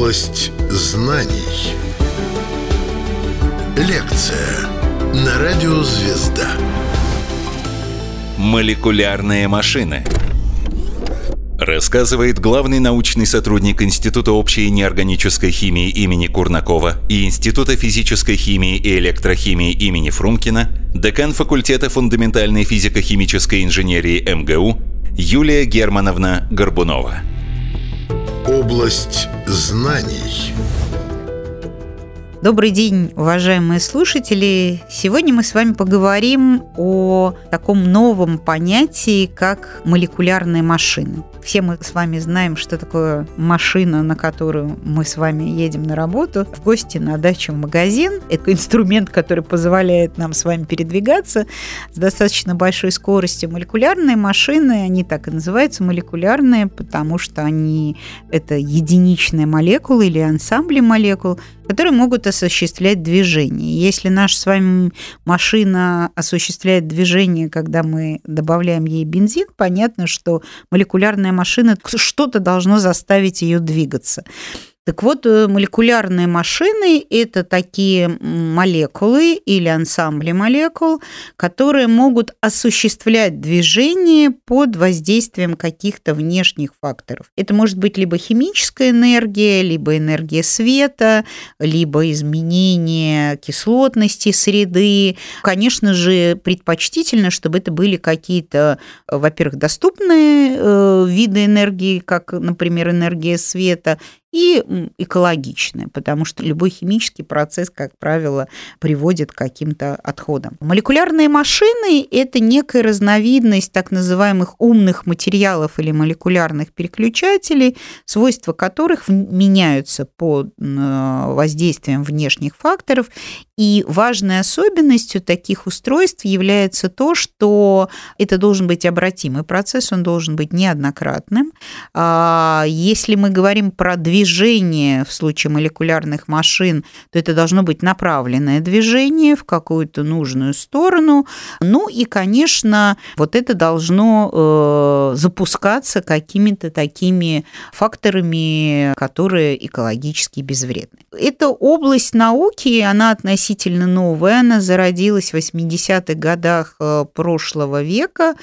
Область знаний. Лекция на радио «Звезда». Молекулярные машины. Рассказывает главный научный сотрудник Института общей неорганической химии имени Курнакова и Института физической химии и электрохимии имени Фрумкина, декан факультета фундаментальной физико-химической инженерии МГУ Юлия Германовна Горбунова. Область знаний. Добрый день, уважаемые слушатели. Сегодня мы с вами поговорим о таком новом понятии, как молекулярные машины. Все мы с вами знаем, что такое машина, на которую мы с вами едем на работу, в гости, на дачу, в магазин. Это инструмент, который позволяет нам с вами передвигаться с достаточно большой скоростью. Молекулярные машины, они так и называются молекулярные, потому что они это единичные молекулы или ансамбли молекул, которые могут осуществлять движение. Если наша с вами машина осуществляет движение, когда мы добавляем ей бензин, понятно, что молекулярная машина что-то должно заставить ее двигаться. Так вот, э, молекулярные машины – это такие молекулы или ансамбли молекул, которые могут осуществлять движение под воздействием каких-то внешних факторов. Это может быть либо химическая энергия, либо энергия света, либо изменение кислотности среды. Конечно же, предпочтительно, чтобы это были какие-то, во-первых, доступные э, виды энергии, как, например, энергия света, и экологичны, потому что любой химический процесс, как правило, приводит к каким-то отходам. Молекулярные машины – это некая разновидность так называемых умных материалов или молекулярных переключателей, свойства которых меняются под воздействием внешних факторов. И важной особенностью таких устройств является то, что это должен быть обратимый процесс, он должен быть неоднократным. А, если мы говорим про движение движение в случае молекулярных машин, то это должно быть направленное движение в какую-то нужную сторону. Ну и, конечно, вот это должно э, запускаться какими-то такими факторами, которые экологически безвредны. Эта область науки, она относительно новая, она зародилась в 80-х годах э, прошлого века,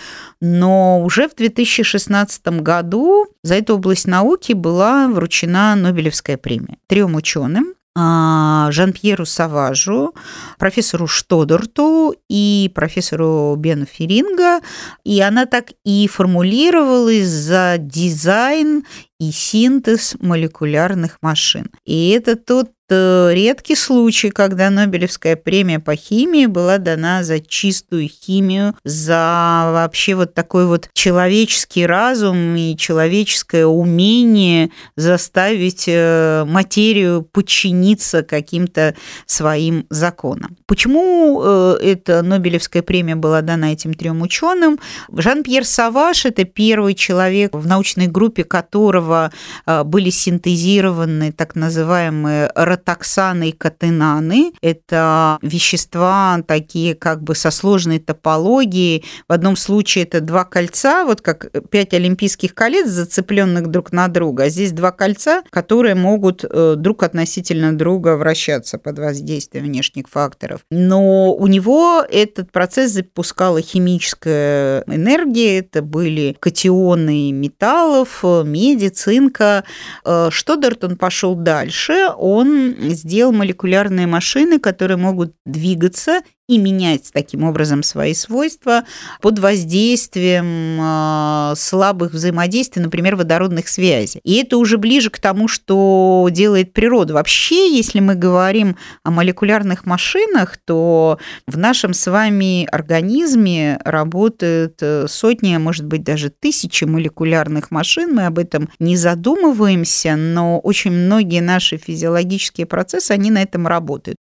но уже в 2016 году за эту область науки была вручена Нобелевская премия трем ученым. А, Жан-Пьеру Саважу, профессору Штодорту и профессору Бену Феринга. И она так и формулировалась за дизайн и синтез молекулярных машин. И это тот редкий случай, когда Нобелевская премия по химии была дана за чистую химию, за вообще вот такой вот человеческий разум и человеческое умение заставить э, материю подчиниться каким-то своим законам. Почему э, эта Нобелевская премия была дана этим трем ученым? Жан-Пьер Саваш – это первый человек, в научной группе которого были синтезированы так называемые ротоксаны и катенаны. Это вещества такие как бы со сложной топологией. В одном случае это два кольца, вот как пять олимпийских колец, зацепленных друг на друга. А здесь два кольца, которые могут э, друг относительно друга вращаться под воздействием внешних факторов. Но у него этот процесс запускала химическая энергия. Это были катионы металлов, меди, цинка. Э, Штодерт он пошел дальше. Он сделал молекулярные машины, которые могут двигаться и менять таким образом свои свойства под воздействием а, слабых взаимодействий, например, водородных связей. И это уже ближе к тому, что делает природа. Вообще, если мы говорим о молекулярных машинах, то в нашем с вами организме работают э, сотни, а может быть даже тысячи молекулярных машин. Мы об этом не задумываемся, но очень многие наши физиологические процессы, они на этом работают.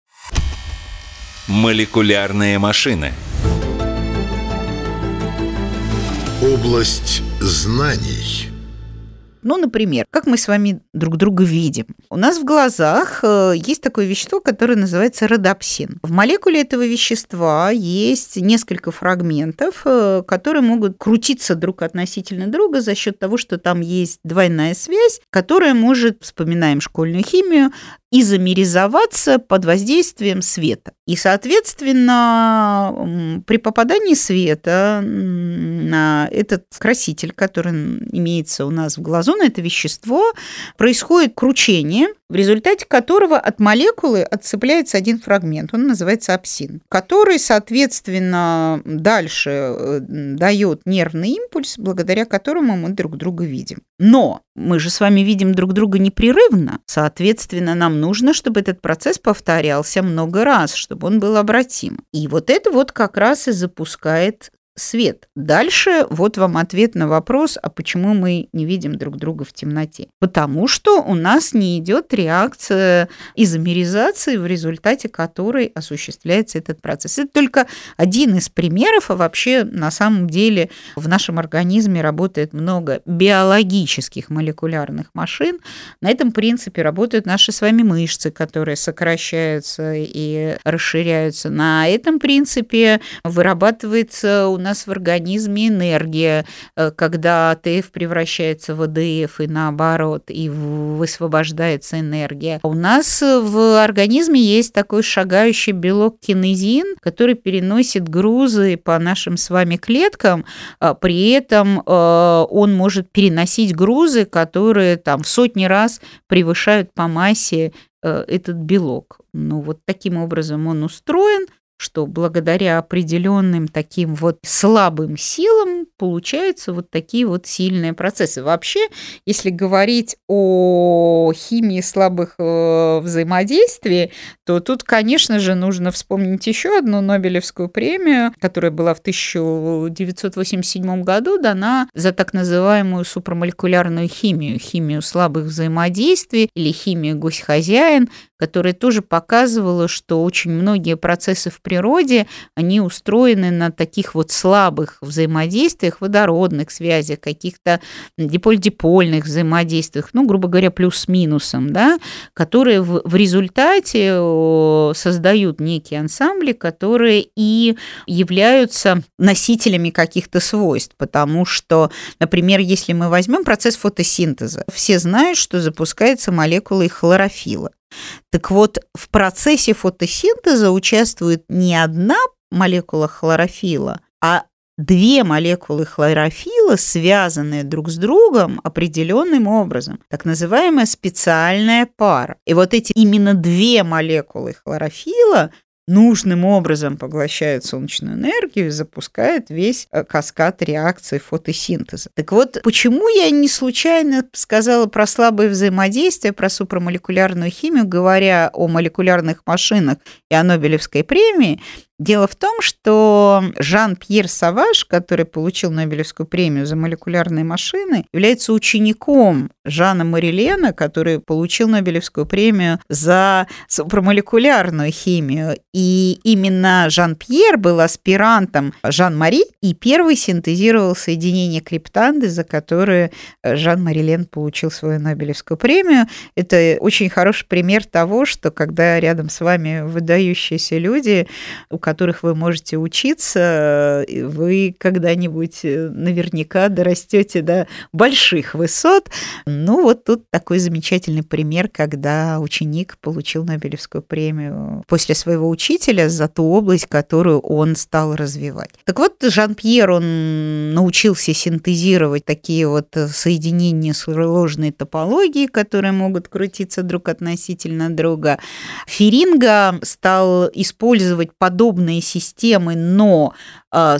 Молекулярные машины. Область знаний. Ну, например, как мы с вами друг друга видим. У нас в глазах э, есть такое вещество, которое называется родопсин. В молекуле этого вещества есть несколько фрагментов, э, которые могут крутиться друг относительно друга за счет того, что там есть двойная связь, которая может, вспоминаем школьную химию, изомеризоваться под воздействием света. И, соответственно, при попадании света на этот краситель, который имеется у нас в глазу, на это вещество, происходит кручение, в результате которого от молекулы отцепляется один фрагмент, он называется апсин, который, соответственно, дальше э, дает нервный импульс, благодаря которому мы друг друга видим. Но мы же с вами видим друг друга непрерывно, соответственно, нам нужно, чтобы этот процесс повторялся много раз, чтобы он был обратим. И вот это вот как раз и запускает свет. Дальше вот вам ответ на вопрос, а почему мы не видим друг друга в темноте. Потому что у нас не идет реакция изомеризации, в результате которой осуществляется этот процесс. Это только один из примеров, а вообще на самом деле в нашем организме работает много биологических молекулярных машин. На этом принципе работают наши с вами мышцы, которые сокращаются и расширяются. На этом принципе вырабатывается у нас в организме энергия, э, когда АТФ превращается в АДФ и наоборот, и высвобождается энергия. У нас в организме есть такой шагающий белок кинезин, который переносит грузы по нашим с вами клеткам, а при этом э, он может переносить грузы, которые там в сотни раз превышают по массе э, этот белок. Ну вот таким образом он устроен, что благодаря определенным таким вот слабым силам получаются вот такие вот сильные процессы. Вообще, если говорить о химии слабых э, взаимодействий, то тут, конечно же, нужно вспомнить еще одну Нобелевскую премию, которая была в 1987 году дана за так называемую супрамолекулярную химию, химию слабых взаимодействий или химию гусь-хозяин, которая тоже показывала, что очень многие процессы в природе, они устроены на таких вот слабых взаимодействиях, водородных связях, каких-то диполь-дипольных взаимодействиях, ну, грубо говоря, плюс-минусом, да, которые в, в результате создают некие ансамбли, которые и являются носителями каких-то свойств, потому что, например, если мы возьмем процесс фотосинтеза, все знают, что запускается молекулой хлорофила. Так вот, в процессе фотосинтеза участвует не одна молекула хлорофила, а две молекулы хлорофила, связанные друг с другом определенным образом, так называемая специальная пара. И вот эти именно две молекулы хлорофила нужным образом поглощает солнечную энергию и запускает весь э, каскад реакций фотосинтеза. Так вот, почему я не случайно сказала про слабое взаимодействие, про супрамолекулярную химию, говоря о молекулярных машинах и о Нобелевской премии, Дело в том, что Жан-Пьер Саваш, который получил Нобелевскую премию за молекулярные машины, является учеником Жана Марилена, который получил Нобелевскую премию за супрамолекулярную химию. И именно Жан-Пьер был аспирантом Жан-Мари и первый синтезировал соединение криптанды, за которое Жан Марилен получил свою Нобелевскую премию. Это очень хороший пример того, что когда рядом с вами выдающиеся люди, у которых вы можете учиться, вы когда-нибудь э, наверняка дорастете до больших высот. Ну, вот тут такой замечательный пример, когда ученик получил Нобелевскую премию после своего учителя за ту область, которую он стал развивать. Так вот, Жан-Пьер, он научился синтезировать такие вот соединения сложной топологии, которые могут крутиться друг относительно друга. Феринга стал использовать подобные подобные системы, но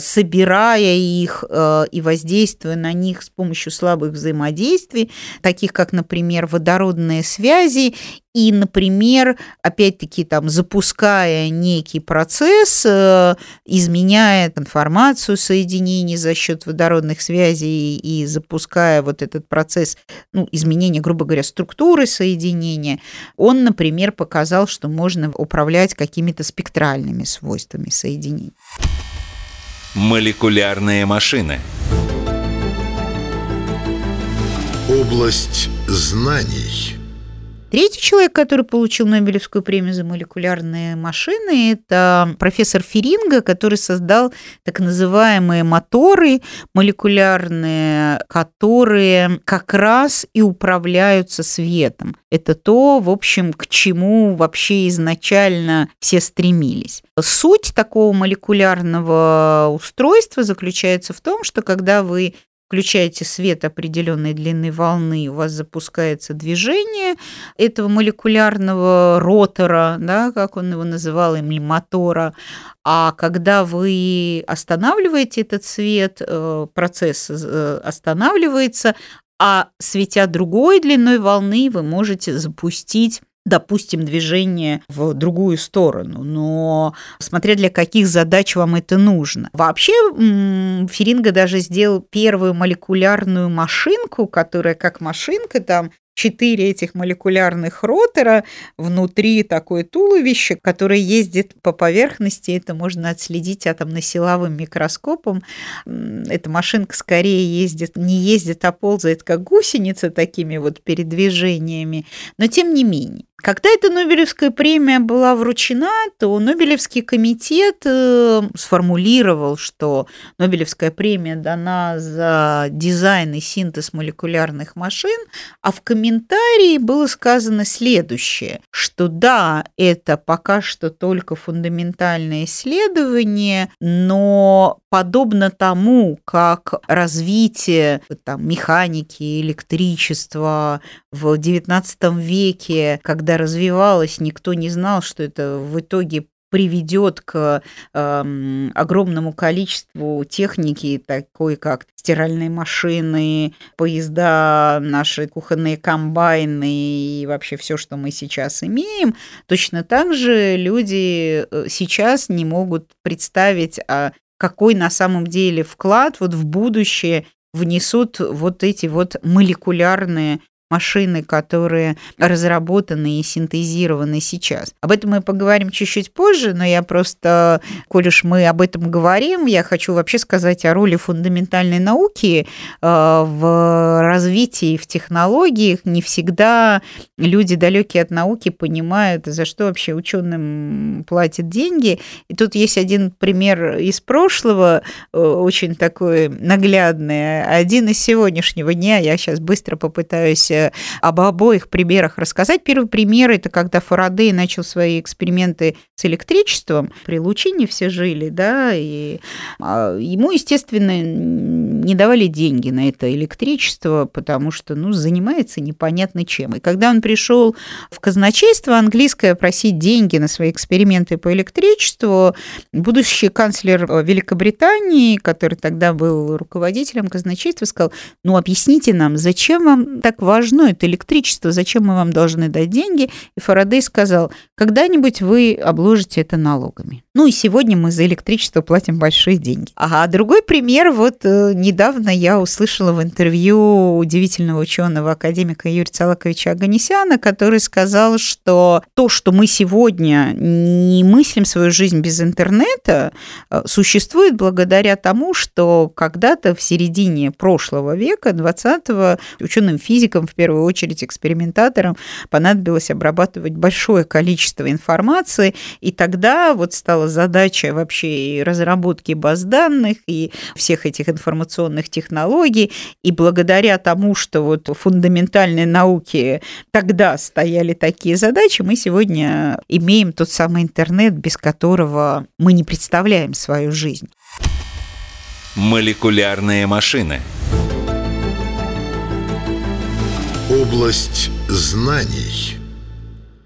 собирая их а, и воздействуя на них с помощью слабых взаимодействий, таких как, например, водородные связи и, например, опять-таки там запуская некий процесс, э, изменяя информацию соединений за счет водородных связей и запуская вот этот процесс ну, изменения, грубо говоря, структуры соединения, он, например, показал, что можно управлять какими-то спектральными свойствами соединений. Молекулярные машины – Область знаний. Третий человек, который получил Нобелевскую премию за молекулярные машины, это профессор Феринга, который создал так называемые моторы молекулярные, которые как раз и управляются светом. Это то, в общем, к чему вообще изначально все стремились. Суть такого молекулярного устройства заключается в том, что когда вы включаете свет определенной длины волны, у вас запускается движение этого молекулярного ротора, да, как он его называл, или мотора. А когда вы останавливаете этот свет, э, процесс э, останавливается, а светя другой длиной волны вы можете запустить допустим, движение в другую сторону, но смотря для каких задач вам это нужно. Вообще Феринга даже сделал первую молекулярную машинку, которая как машинка там четыре этих молекулярных ротора, внутри такое туловище, которое ездит по поверхности, это можно отследить атомно-силовым микроскопом. Эта машинка скорее ездит, не ездит, а ползает, как гусеница, такими вот передвижениями, но тем не менее. Когда эта Нобелевская премия была вручена, то Нобелевский комитет э, сформулировал, что Нобелевская премия дана за дизайн и синтез молекулярных машин, а в комментарии было сказано следующее, что да, это пока что только фундаментальное исследование, но подобно тому, как развитие там, механики, электричества в XIX веке, когда развивалось, никто не знал, что это в итоге приведет к э, огромному количеству техники, такой как стиральные машины, поезда, наши кухонные комбайны и вообще все, что мы сейчас имеем. Точно так же люди э, сейчас не могут представить, а какой на самом деле вклад вот в будущее внесут вот эти вот молекулярные машины, которые разработаны и синтезированы сейчас. Об этом мы поговорим чуть-чуть позже, но я просто, коль уж мы об этом говорим, я хочу вообще сказать о роли фундаментальной науки э, в развитии, в технологиях. Не всегда люди, далекие от науки, понимают, за что вообще ученым платят деньги. И тут есть один пример из прошлого, э, очень такой наглядный, один из сегодняшнего дня. Я сейчас быстро попытаюсь Э, об обоих примерах рассказать. Первый пример – это когда Фарадей начал свои эксперименты с электричеством. При Лучине все жили, да, и а, ему, естественно, не давали деньги на это электричество, потому что, ну, занимается непонятно чем. И когда он пришел в казначейство английское просить деньги на свои эксперименты по электричеству, будущий канцлер Великобритании, который тогда был руководителем казначейства, сказал, ну, объясните нам, зачем вам так важно важно это электричество, зачем мы вам должны дать деньги? И Фарадей сказал, когда-нибудь вы обложите это налогами. Ну и сегодня мы за электричество платим большие деньги. А другой пример, вот э, недавно я услышала в интервью удивительного ученого академика Юрия Цалаковича Аганесяна, который сказал, что то, что мы сегодня не мыслим свою жизнь без интернета, э, существует благодаря тому, что когда-то в середине прошлого века, 20-го, ученым-физикам, в первую очередь экспериментаторам, понадобилось обрабатывать большое количество информации, и тогда вот стало задача вообще и разработки баз данных, и всех этих информационных технологий. И благодаря тому, что вот фундаментальные науки тогда стояли такие задачи, мы сегодня имеем тот самый интернет, без которого мы не представляем свою жизнь. Молекулярные машины. Область знаний.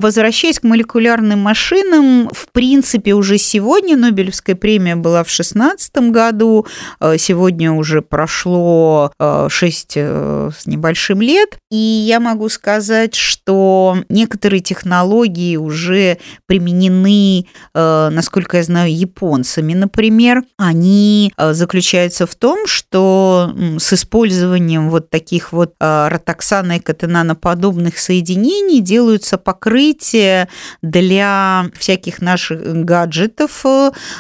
Возвращаясь к молекулярным машинам, в принципе, уже сегодня Нобелевская премия была в 2016 году, э, сегодня уже прошло 6 э, э, с небольшим лет, и я могу сказать, что некоторые технологии уже применены, насколько я знаю, японцами, например. Они заключаются в том, что с использованием вот таких вот ротоксана и катенаноподобных соединений делаются покрытия покрытие для всяких наших гаджетов,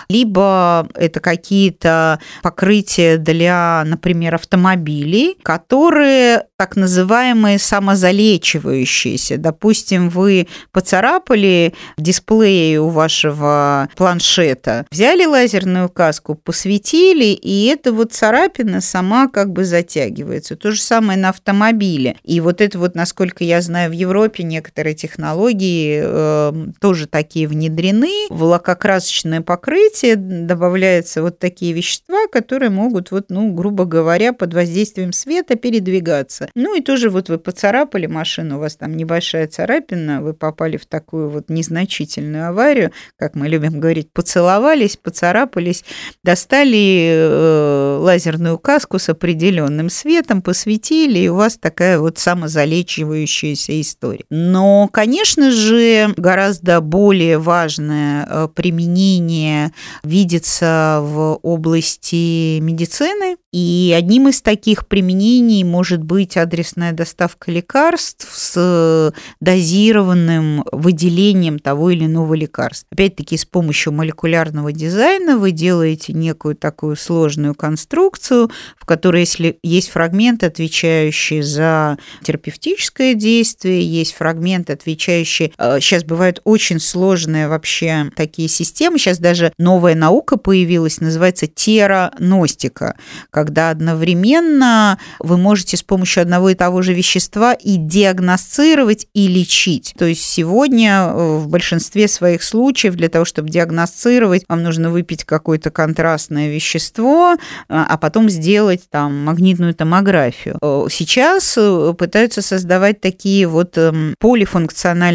либо это какие-то покрытия для, например, автомобилей, которые так называемые самозалечивающиеся. Допустим, вы поцарапали дисплей у вашего планшета, взяли лазерную каску, посветили, и эта вот царапина сама как бы затягивается. То же самое на автомобиле. И вот это вот, насколько я знаю, в Европе некоторые технологии э, тоже такие внедрены. В лакокрасочное покрытие добавляются вот такие вещества, которые могут, вот, ну, грубо говоря, под воздействием света передвигаться. Ну и тоже вот вы поцарапали машину, у вас там небольшая царапина, вы попали в такую вот незначительную аварию, как мы любим говорить, поцеловались, поцарапались, достали э, лазерную каску с определенным светом, посветили, и у вас такая вот самозалечивающаяся история. Но, конечно же, гораздо более важное э, применение видится в области медицины, и одним из таких применений может быть адресная доставка лекарств с дозированным выделением того или иного лекарства. Опять-таки, с помощью молекулярного дизайна вы делаете некую такую сложную конструкцию, в которой если есть фрагмент, отвечающий за терапевтическое действие, есть фрагмент, отвечающий... Сейчас э, бывают очень сложные вообще такие системы. Сейчас даже новая наука появилась, называется тераностика, когда одновременно вы можете с помощью одного и того же вещества и диагностировать, и лечить. То есть сегодня э, в большинстве своих случаев для того, чтобы диагностировать, вам нужно выпить какое-то контрастное вещество, а потом сделать там магнитную томографию. Э, сейчас э, пытаются создавать такие вот эм,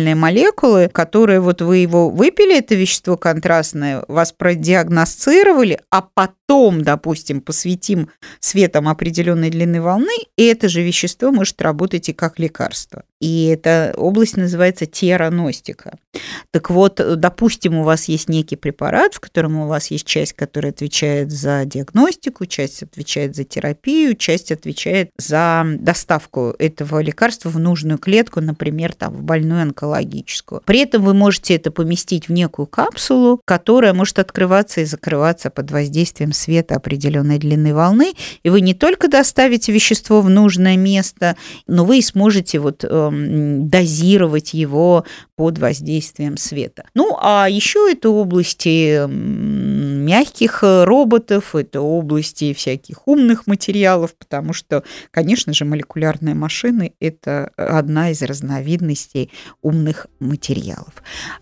полифункциональные молекулы, которые вот вы его выпили, это вещество контрастное, вас продиагностировали, а потом, допустим, посвятим светом определенной длины волны, и это же вещество может работать и как лекарство. И эта область называется тераностика. Так вот, допустим, у вас есть некий препарат, в котором у вас есть часть, которая отвечает за диагностику, часть отвечает за терапию, часть отвечает за доставку этого лекарства в нужную клетку, например, там, в больную онкологическую. При этом вы можете это поместить в некую капсулу, которая может открываться и закрываться под воздействием света определенной длины волны, и вы не только доставите вещество в нужное место, но вы и сможете вот эм, дозировать его под воздействием света. Ну, а еще это области мягких э, роботов, это области всяких умных материалов, потому что, конечно же, молекулярные машины – это одна из разновидностей умных материалов.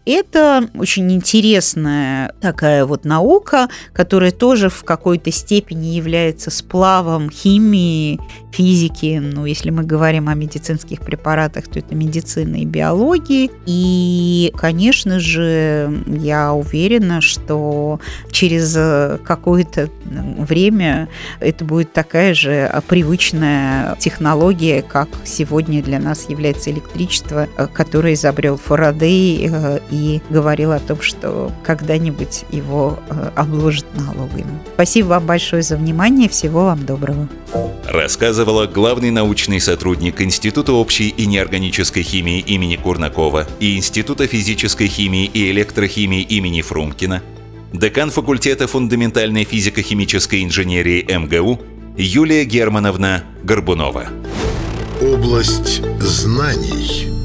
Это очень интересная такая вот наука, которая тоже в какой-то степени является сплавом химии, физики. Ну, если мы говорим о медицинских препаратах, то это медицина и биологии. И, конечно же, я уверена, что через какое-то время это будет такая же привычная технология, как сегодня для нас является электричество, которое изобрел Фарадей э, и говорил о том, что когда-нибудь его э, обложат налогами. Спасибо вам большое за внимание. Всего вам доброго. Рассказывала главный научный сотрудник Института общей и неорганической химии имени Курнакова и Института физической химии и электрохимии имени Фрумкина, декан факультета фундаментальной физико-химической инженерии МГУ Юлия Германовна Горбунова. Область знаний.